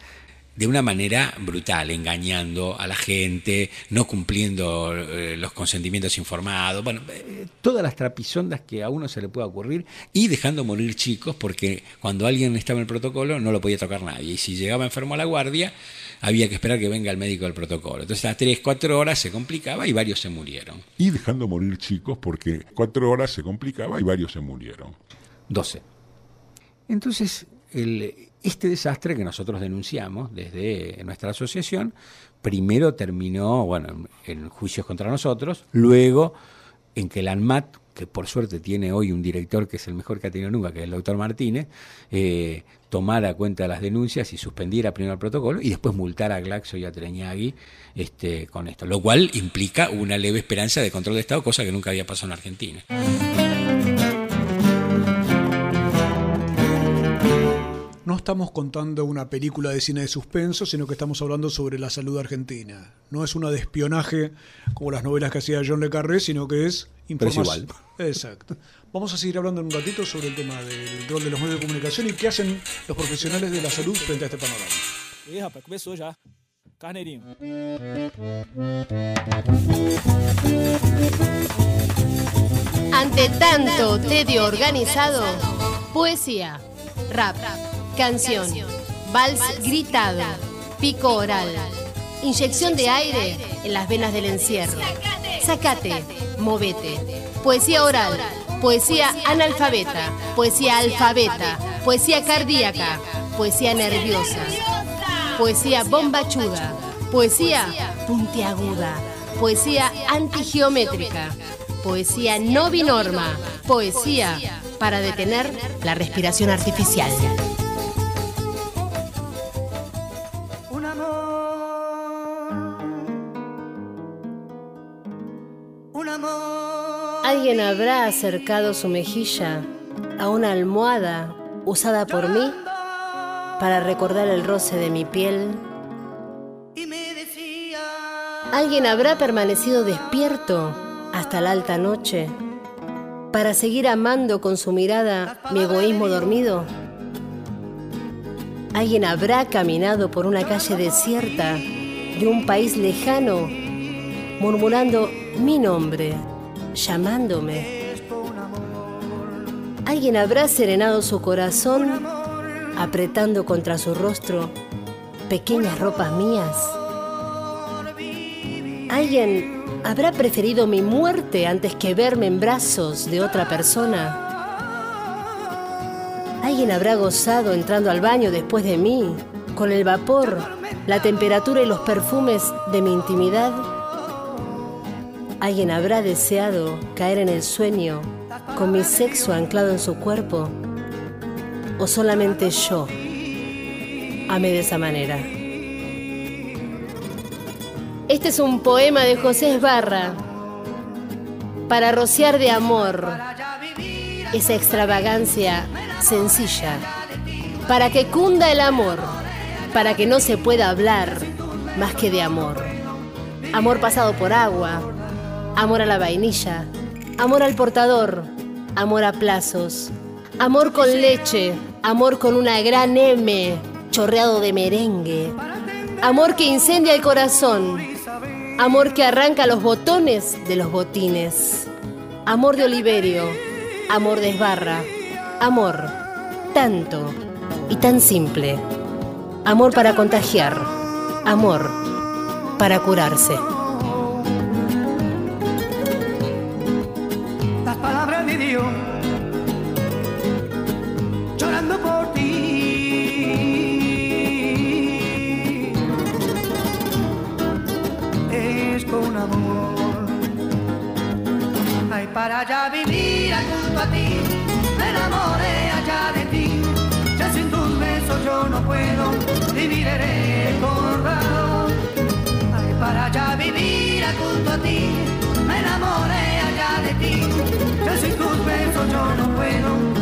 de una manera brutal, engañando a la gente, no cumpliendo eh, los consentimientos informados, bueno, eh, todas las trapisondas que a uno se le pueda ocurrir y dejando morir chicos porque cuando alguien estaba en el protocolo no lo podía tocar nadie y si llegaba enfermo a la guardia había que esperar que venga el médico del protocolo. Entonces a tres, cuatro horas se complicaba y varios se murieron. Y dejando morir chicos porque cuatro horas se complicaba y varios se murieron. 12. Entonces, el, este desastre que nosotros denunciamos desde nuestra asociación, primero terminó bueno, en juicios contra nosotros, luego en que el ANMAT, que por suerte tiene hoy un director que es el mejor que ha tenido nunca, que es el doctor Martínez, eh, tomara cuenta de las denuncias y suspendiera primero el protocolo y después multar a Glaxo y a Treñagui este, con esto, lo cual implica una leve esperanza de control de Estado, cosa que nunca había pasado en Argentina. Estamos contando una película de cine de suspenso, sino que estamos hablando sobre la salud argentina. No es una de espionaje como las novelas que hacía John Le Carré, sino que es Pero es información. igual. [LAUGHS] Exacto. Vamos a seguir hablando en un ratito sobre el tema del rol de los medios de comunicación y qué hacen los profesionales de la salud frente a este panorama. Ih, rapaz, começou já. Carneirinho. Ante tanto tedio organizado, poesía, rap, canción, vals gritado, pico oral, inyección de aire en las venas del encierro. Sacate, movete. Poesía oral, poesía analfabeta, poesía alfabeta, poesía cardíaca, poesía nerviosa, poesía bombachuda, poesía puntiaguda, poesía antigeométrica, poesía no binorma, poesía para detener la respiración artificial. ¿Alguien habrá acercado su mejilla a una almohada usada por mí para recordar el roce de mi piel? ¿Alguien habrá permanecido despierto hasta la alta noche para seguir amando con su mirada mi egoísmo dormido? ¿Alguien habrá caminado por una calle desierta de un país lejano murmurando mi nombre, llamándome? ¿Alguien habrá serenado su corazón apretando contra su rostro pequeñas ropas mías? ¿Alguien habrá preferido mi muerte antes que verme en brazos de otra persona? ¿Alguien habrá gozado entrando al baño después de mí, con el vapor, la temperatura y los perfumes de mi intimidad? ¿Alguien habrá deseado caer en el sueño con mi sexo anclado en su cuerpo? ¿O solamente yo amé de esa manera? Este es un poema de José Esbarra para rociar de amor esa extravagancia sencilla, para que cunda el amor, para que no se pueda hablar más que de amor. Amor pasado por agua, amor a la vainilla, amor al portador, amor a plazos, amor con leche, amor con una gran M, chorreado de merengue, amor que incendia el corazón, amor que arranca los botones de los botines, amor de Oliverio, amor de Esbarra, amor tanto y tan simple, amor para contagiar, amor para curarse. Para ya vivir junto a ti, me enamoré allá de ti. Ya sin tus besos yo no puedo vivir recordado. Ay, para ya vivir junto a ti, me enamoré allá de ti. Ya sin tus besos yo no puedo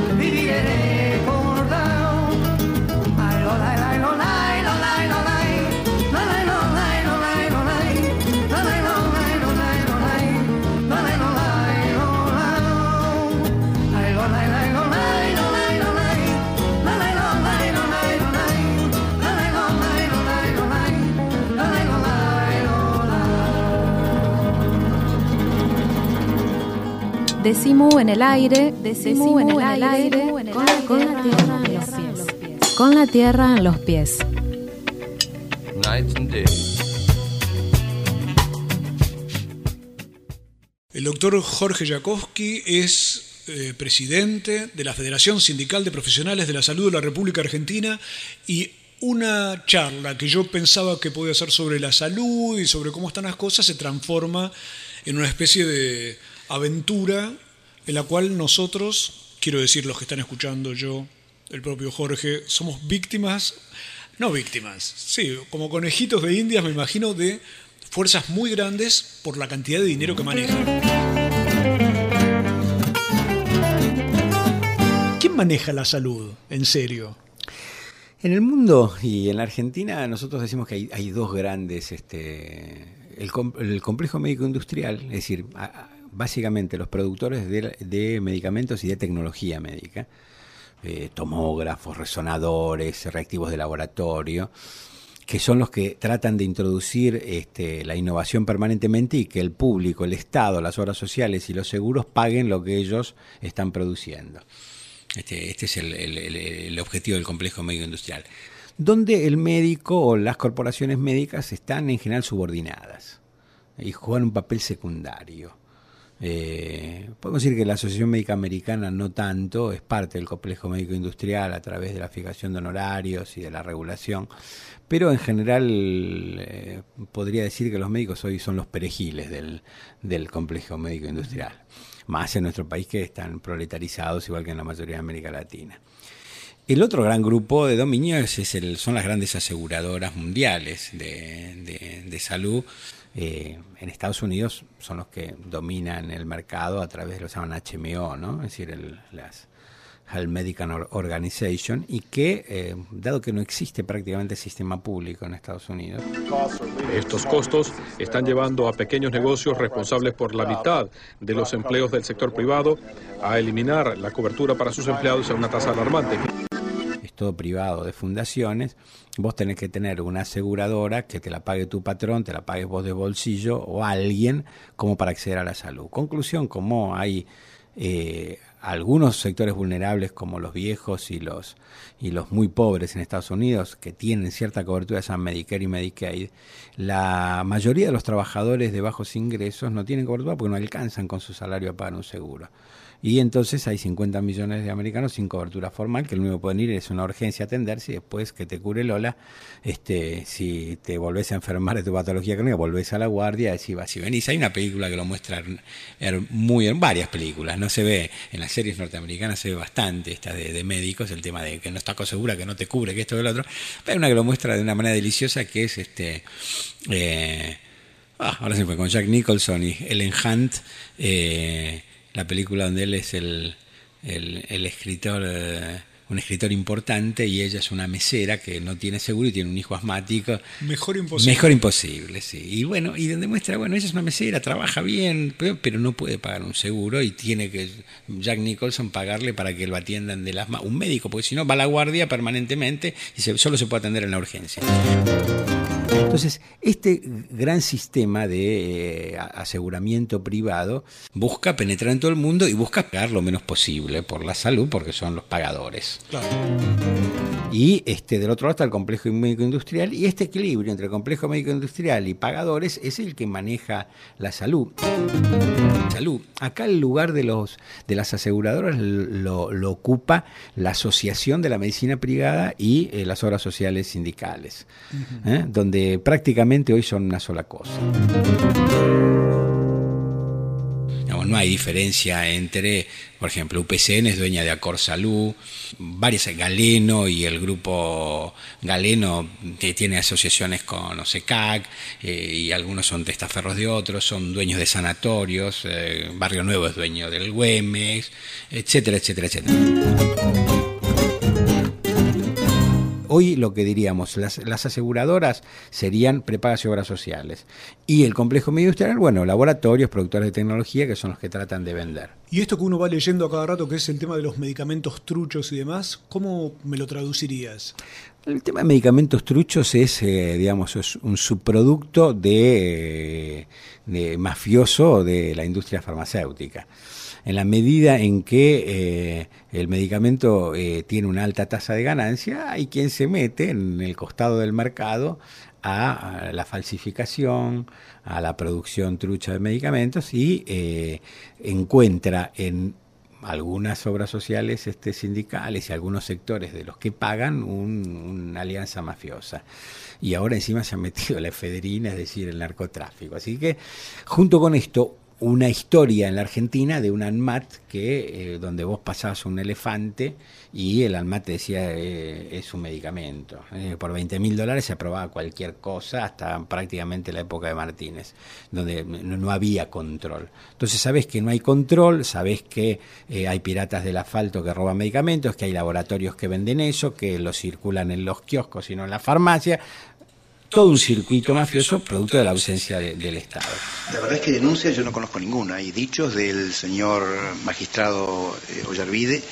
Decimu en el aire, decimu en el aire, con la, con la tierra en los pies. Con la tierra en los pies. Night and day. El doctor Jorge Jakowski es eh, presidente de la Federación Sindical de Profesionales de la Salud de la República Argentina y una charla que yo pensaba que podía ser sobre la salud y sobre cómo están las cosas se transforma en una especie de aventura en la cual nosotros, quiero decir los que están escuchando, yo, el propio Jorge, somos víctimas, no víctimas, sí, como conejitos de indias, me imagino, de fuerzas muy grandes por la cantidad de dinero que manejan. ¿Quién maneja la salud, en serio? En el mundo y en la Argentina nosotros decimos que hay, dos grandes, este, el, com- el complejo médico industrial, es decir, básicamente los productores de, de medicamentos y de tecnología médica, eh, tomógrafos, resonadores, reactivos de laboratorio, que son los que tratan de introducir este, la innovación permanentemente y que el público, el Estado, las obras sociales y los seguros paguen lo que ellos están produciendo. Este, este es el, el- objetivo del complejo médico industrial. Donde el médico o las corporaciones médicas están en general subordinadas y juegan un papel secundario. Eh, podemos decir que la Asociación Médica Americana no tanto, es parte del complejo médico industrial a través de la fijación de honorarios y de la regulación, pero en general eh, podría decir que los médicos hoy son los perejiles del, del complejo médico industrial, más en nuestro país que están proletarizados igual que en la mayoría de América Latina. El otro gran grupo de dominio es, el- son las grandes aseguradoras mundiales de, de- de salud. Eh, en Estados Unidos son los que dominan el mercado a través de lo que llaman HMO, es decir, el- las Health Medical Or- Organization, y que, eh, dado que no existe prácticamente sistema público en Estados Unidos, Estos costos están llevando a pequeños negocios responsables por la mitad de los empleos del sector privado a eliminar la cobertura para sus empleados a una tasa alarmante. Todo privado de fundaciones, vos tenés que tener una aseguradora que te la pague tu patrón, te la pagues vos de bolsillo o alguien como para acceder a la salud. Conclusión, como hay eh, algunos sectores vulnerables como los viejos y los y los muy pobres en Estados Unidos que tienen cierta cobertura de Medicare y Medicaid, la mayoría de los trabajadores de bajos ingresos no tienen cobertura porque no alcanzan con su salario a pagar un seguro. Y entonces hay 50 millones de americanos sin cobertura formal, que lo único que pueden ir es una urgencia a atenderse y después que te cure Lola, este, si te volvés a enfermar de tu patología crónica, volvés a la guardia, vas y venís. Hay una película que lo muestra muy en varias películas, no se ve, en las series norteamericanas se ve bastante esta de, de médicos, el tema de que no estás segura, que no te cubre, que esto que lo otro. Pero hay una que lo muestra de una manera deliciosa que es este eh, ah, ahora se fue con Jack Nicholson y Ellen Hunt, eh, la película donde él es el, el, el escritor, eh, un escritor importante y ella es una mesera que no tiene seguro y tiene un hijo asmático. Mejor imposible. Mejor imposible, sí. Y bueno, y donde muestra, bueno, ella es una mesera, trabaja bien, pero, no puede pagar un seguro y tiene que Jack Nicholson pagarle para que lo atiendan del asma, un médico, porque si no va a la guardia permanentemente y se- solo se puede atender en la urgencia. Entonces, este gran sistema de eh, aseguramiento privado busca penetrar en todo el mundo y busca pagar lo menos posible por la salud, porque son los pagadores. Claro. Y este, del otro lado está el complejo médico industrial, y este equilibrio entre el complejo médico industrial y pagadores es el que maneja la salud. Salud. Acá el lugar de los de las aseguradoras lo, lo ocupa la Asociación de la Medicina Privada y eh, las obras sociales sindicales, ¿eh? donde prácticamente hoy son una sola cosa. No hay diferencia entre, por ejemplo, UPCN es dueña de Acor Salud, varias, Galeno y el grupo Galeno que tiene asociaciones con OSECAC eh, y algunos son testaferros de otros, son dueños de sanatorios, eh, Barrio Nuevo es dueño del Güemes, etcétera, etcétera, etcétera. Hoy lo que diríamos, las, las aseguradoras serían prepagas y obras sociales. Y el complejo medio industrial, bueno, laboratorios, productores de tecnología, que son los que tratan de vender. Y esto que uno va leyendo a cada rato, que es el tema de los medicamentos truchos y demás, ¿cómo me lo traducirías? El tema de medicamentos truchos es, eh, digamos, es un subproducto de, eh, de mafioso de la industria farmacéutica. En la medida en que eh, el medicamento eh, tiene una alta tasa de ganancia, hay quien se mete en el costado del mercado a, la falsificación, a la producción trucha de medicamentos y eh, encuentra en algunas obras sociales este, sindicales y algunos sectores de los que pagan un- una alianza mafiosa. Y ahora encima se ha metido la efedrina, es decir, el narcotráfico. Así que, junto con esto, una historia en la Argentina de un ANMAT que eh, donde vos pasabas un elefante y el ANMAT te decía eh, es un medicamento. Eh, por 20 mil dólares se aprobaba cualquier cosa hasta prácticamente la época de Martínez, donde no, no había control. Entonces sabés que no hay control, sabés que hay piratas del asfalto que roban medicamentos, que hay laboratorios que venden eso, que lo circulan en los kioscos y no en la farmacia todo un circuito mafioso producto de la ausencia de, del Estado. La verdad es que denuncias yo no conozco ninguna. Hay dichos del señor magistrado eh, Ollarvide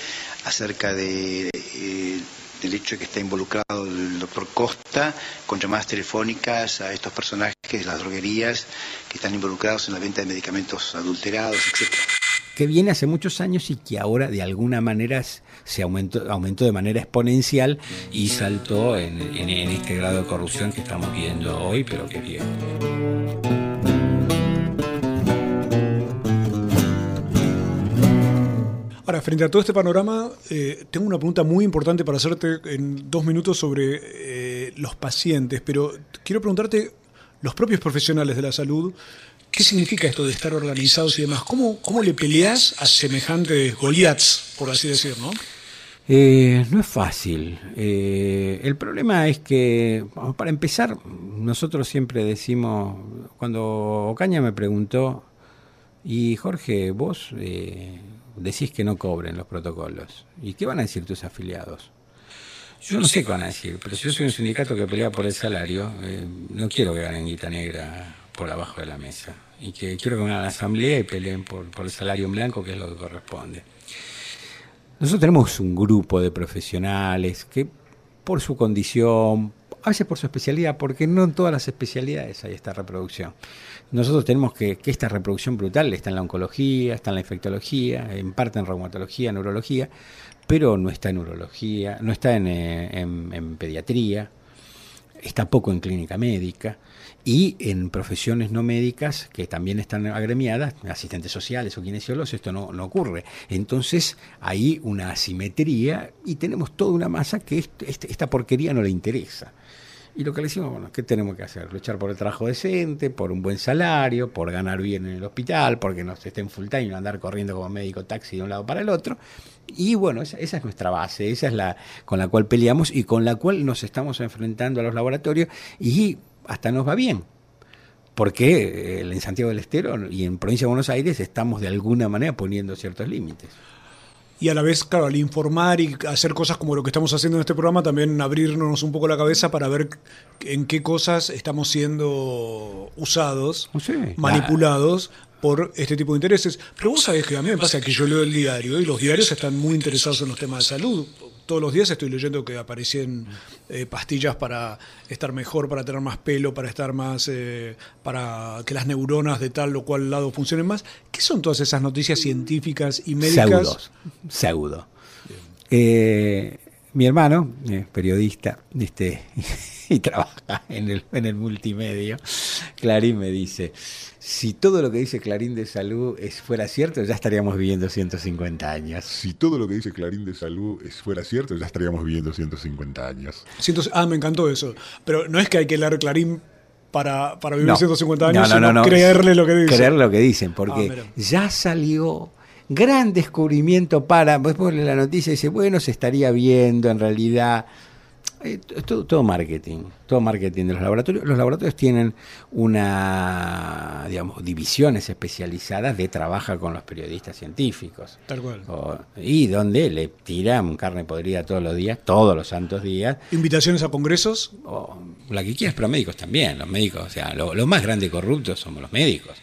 acerca de, eh, del hecho de que está involucrado el doctor Costa con llamadas telefónicas a estos personajes de las droguerías que están involucrados en la venta de medicamentos adulterados, etcétera que viene hace muchos años y que ahora de alguna manera se aumentó, aumentó de manera exponencial y saltó en, este grado de corrupción que estamos viendo hoy, pero que bien. Ahora, frente a todo este panorama, eh, tengo una pregunta muy importante para hacerte en dos minutos sobre eh, los pacientes, pero quiero preguntarte, los propios profesionales de la salud, ¿Qué significa esto de estar organizados y demás? ¿Cómo, cómo le peleas a semejantes Goliaths, por así decir, no? Eh, no es fácil. Eh, el problema es que, para empezar, nosotros siempre decimos, cuando Ocaña me preguntó, y Jorge, vos eh, decís que no cobren los protocolos, ¿y qué van a decir tus afiliados? Yo no sé qué van a decir, pero si yo soy un sindicato que pelea por el salario, eh, no quiero que ganen guita negra por abajo de la mesa y que quiero que vengan a la asamblea y peleen por, por el salario en blanco, que es lo que corresponde. Nosotros tenemos un grupo de profesionales que por su condición, a veces por su especialidad, porque no en todas las especialidades hay esta reproducción. Nosotros tenemos que, que esta reproducción brutal está en la oncología, está en la infectología, en parte en reumatología, neurología, pero no está en urología, no está en, en, en pediatría, está poco en clínica médica y en profesiones no médicas que también están agremiadas, asistentes sociales o kinesiólogos, esto no, no ocurre. Entonces hay una asimetría y tenemos toda una masa que este, esta porquería no le interesa. Y lo que le decimos, bueno, ¿qué tenemos que hacer? Luchar por el trabajo decente, por un buen salario, por ganar bien en el hospital, porque no se esté en full time y no andar corriendo como médico taxi de un lado para el otro. Y bueno, esa, esa, es nuestra base, esa es la con la cual peleamos y con la cual nos estamos enfrentando a los laboratorios y hasta nos va bien. Porque en Santiago del Estero y en Provincia de Buenos Aires estamos de alguna manera poniendo ciertos límites y a la vez, claro, al informar y hacer cosas como lo que estamos haciendo en este programa, también abrirnos un poco la cabeza para ver en qué cosas estamos siendo usados, sí, manipulados por este tipo de intereses. Pero vos sabés que a mí me pasa que yo leo el diario y los diarios están muy interesados en los temas de salud todos los días estoy leyendo que aparecen eh, pastillas para estar mejor, para tener más pelo, para estar más, eh, para que las neuronas de tal o cual lado funcionen más. ¿Qué son todas esas noticias científicas y médicas? Pseudos, pseudo. Eh, mi hermano, periodista, este, [LAUGHS] y trabaja en el, en el multimedio, Clarín me dice, si todo lo que dice Clarín de Salud es, fuera cierto, ya estaríamos viviendo 150 años. Si todo lo que dice Clarín de Salud es, fuera cierto, ya estaríamos viviendo 150 años. ah, me encantó eso. Pero no es que hay que leer Clarín para, para vivir no, 150 años, no, no, sino creerle lo que dicen. Creer lo que dicen, porque ah, ya salió gran descubrimiento para, después la noticia dice, bueno, se estaría viendo en realidad eh, todo, todo, marketing, todo marketing de los laboratorios. Los laboratorios tienen una, digamos, divisiones especializadas de trabaja con los periodistas científicos. Tal cual. O, y donde le tiran carne podrida todos los días, todos los santos días. ¿Invitaciones a congresos? O la que quieras, pero médicos también. Los médicos, o sea, lo, lo más grande corruptos somos los médicos.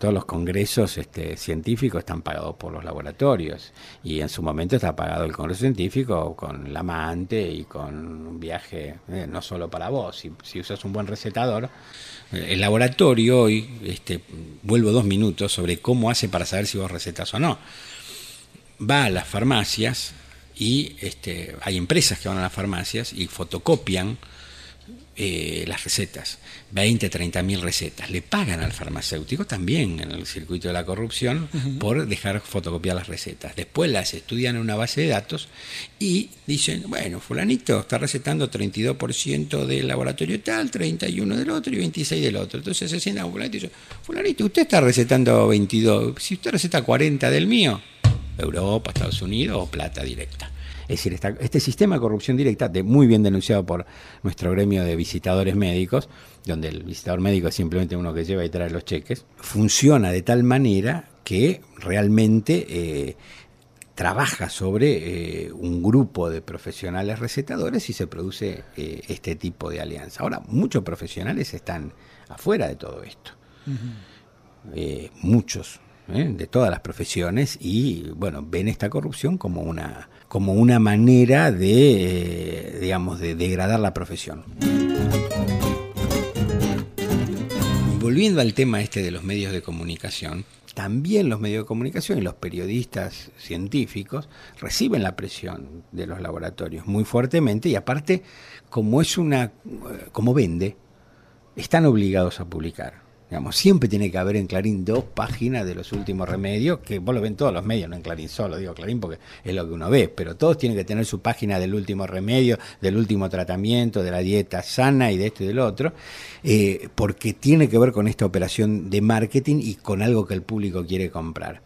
Todos los congresos este, científicos están pagados por los laboratorios y en su momento está pagado el congreso científico con la amante y con un viaje eh, no solo para vos, si, si, usas un buen recetador. El laboratorio hoy, este, vuelvo dos minutos sobre cómo hace para saber si vos recetas o no. Va a las farmacias y este, hay empresas que van a las farmacias y fotocopian eh, las recetas, 20, 30 mil recetas. Le pagan al farmacéutico también en el circuito de la corrupción por dejar fotocopiar las recetas. Después las estudian en una base de datos y dicen, bueno, fulanito está recetando 32% del laboratorio tal, 31 del otro y 26 del otro. Entonces se sienta un fulanito y dice, fulanito, usted está recetando 22, si usted receta 40 del mío, Europa, Estados Unidos o plata directa. Es decir, este sistema de corrupción directa, de, muy bien denunciado por nuestro gremio de visitadores médicos, donde el visitador médico es simplemente uno que lleva y trae los cheques, funciona de tal manera que realmente eh, trabaja sobre eh, un grupo de profesionales recetadores y se produce eh, este tipo de alianza. Ahora, muchos profesionales están afuera de todo esto. muchos, de todas las profesiones, y bueno, ven esta corrupción como una como una manera de, eh, digamos, de degradar la profesión. Volviendo al tema este de los medios de comunicación, también los medios de comunicación y los periodistas científicos reciben la presión de los laboratorios muy fuertemente y aparte, como es una, como vende, están obligados a publicar siempre tiene que haber en Clarín dos páginas de los últimos remedios, que vos lo ven todos los medios, no en Clarín solo, digo Clarín porque es lo que uno ve, pero todos tienen que tener su página del último remedio, del último tratamiento, de la dieta sana y de esto y del otro, eh, porque tiene que ver con esta operación de marketing y con algo que el público quiere comprar.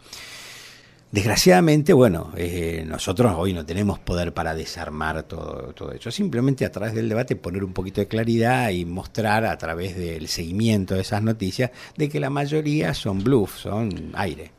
Desgraciadamente, bueno, eh, nosotros hoy no tenemos poder para desarmar todo, todo eso. Simplemente a través del debate poner un poquito de claridad y mostrar a través del seguimiento de esas noticias de que la mayoría son bluff, son aire.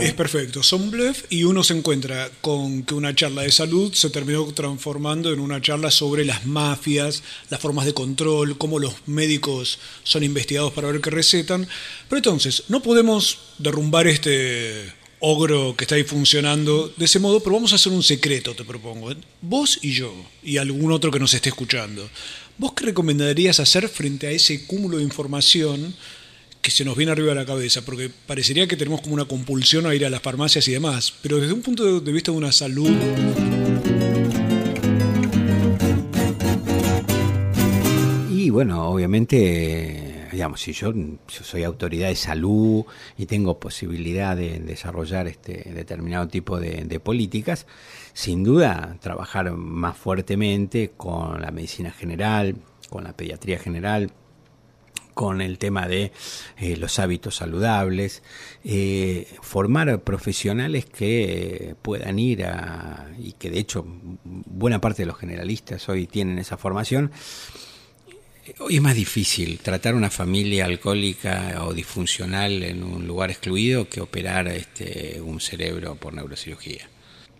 Es perfecto, son bluff y uno se encuentra con que una charla de salud se terminó transformando en una charla sobre las mafias, las formas de control, cómo los médicos son investigados para ver qué recetan. Pero entonces, no podemos derrumbar este ogro que está ahí funcionando de ese modo, pero vamos a hacer un secreto, te propongo. Vos y yo, y algún otro que nos esté escuchando. ¿Vos qué recomendarías hacer frente a ese cúmulo de información? Que se nos viene arriba de la cabeza, porque parecería que tenemos como una compulsión a ir a las farmacias y demás, pero desde un punto de vista de una salud... Y bueno, obviamente, digamos, si yo, soy autoridad de salud y tengo posibilidad de desarrollar este determinado tipo de, de políticas, sin duda trabajar más fuertemente con la medicina general, con la pediatría general, con el tema de eh, los hábitos saludables, eh, formar profesionales que puedan ir a, y que de hecho buena parte de los generalistas hoy tienen esa formación, Hoy es más difícil tratar una familia alcohólica o disfuncional en un lugar excluido que operar este, un cerebro por neurocirugía.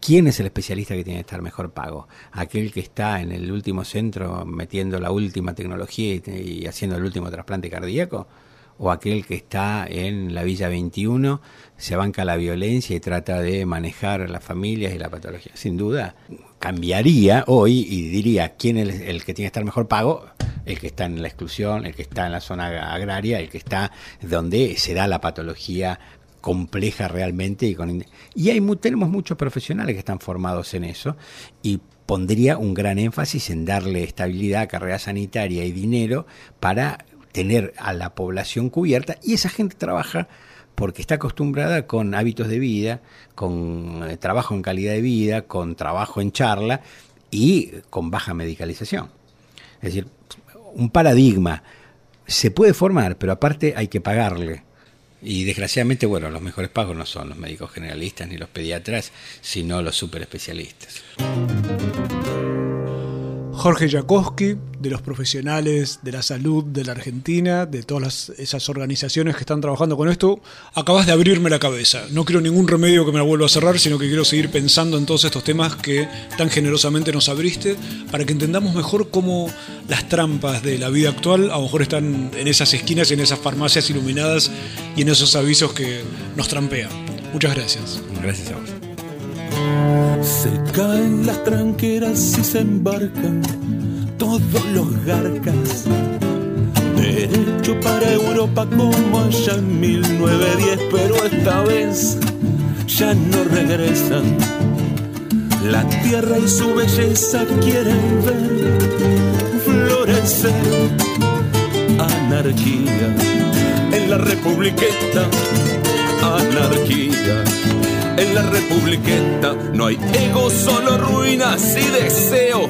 ¿Quién es el especialista que tiene que estar mejor pago? ¿Aquel que está en el último centro metiendo la última tecnología y, haciendo el último trasplante cardíaco? ¿O aquel que está en la Villa 21, se banca la violencia y trata de manejar las familias y la patología? Sin duda, cambiaría hoy y diría quién es el que tiene que estar mejor pago, el que está en la exclusión, el que está en la zona agraria, el que está donde se da la patología compleja realmente y con y hay tenemos muchos profesionales que están formados en eso y pondría un gran énfasis en darle estabilidad, carrera sanitaria y dinero para tener a la población cubierta y esa gente trabaja porque está acostumbrada con hábitos de vida, con eh, trabajo en calidad de vida, con trabajo en charla y con baja medicalización. Es decir, un paradigma. Se puede formar, pero aparte hay que pagarle y desgraciadamente, bueno, los mejores pagos no son los médicos generalistas ni los pediatras, sino los super especialistas. Jorge Jakowski, de los profesionales de la salud de la Argentina, de todas esas organizaciones que están trabajando con esto, acabas de abrirme la cabeza. No quiero ningún remedio que me la vuelva a cerrar, sino que quiero seguir pensando en todos estos temas que tan generosamente nos abriste, para que entendamos mejor cómo las trampas de la vida actual a lo mejor están en esas esquinas en esas farmacias iluminadas y en esos avisos que nos trampean. Muchas gracias. Gracias a vos. Se caen las tranqueras y se embarcan todos los garcas. Derecho para Europa como allá en 1910, pero esta vez ya no regresan. La tierra y su belleza quieren ver ser anarquía. En la republiqueta, anarquía. En la republiqueta no hay ego, solo ruinas y deseo.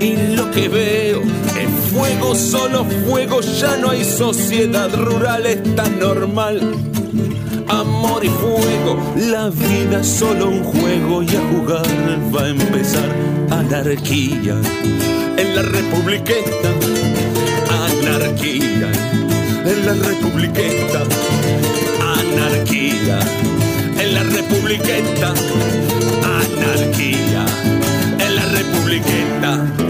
Y lo que veo es fuego, solo fuego, ya no hay sociedad rural, está normal. Amor y fuego, la vida es solo un juego y a jugar va a empezar anarquía. En la republiqueta, anarquía. En la republiqueta, anarquía en la republiqueta, anarquía en la republiqueta.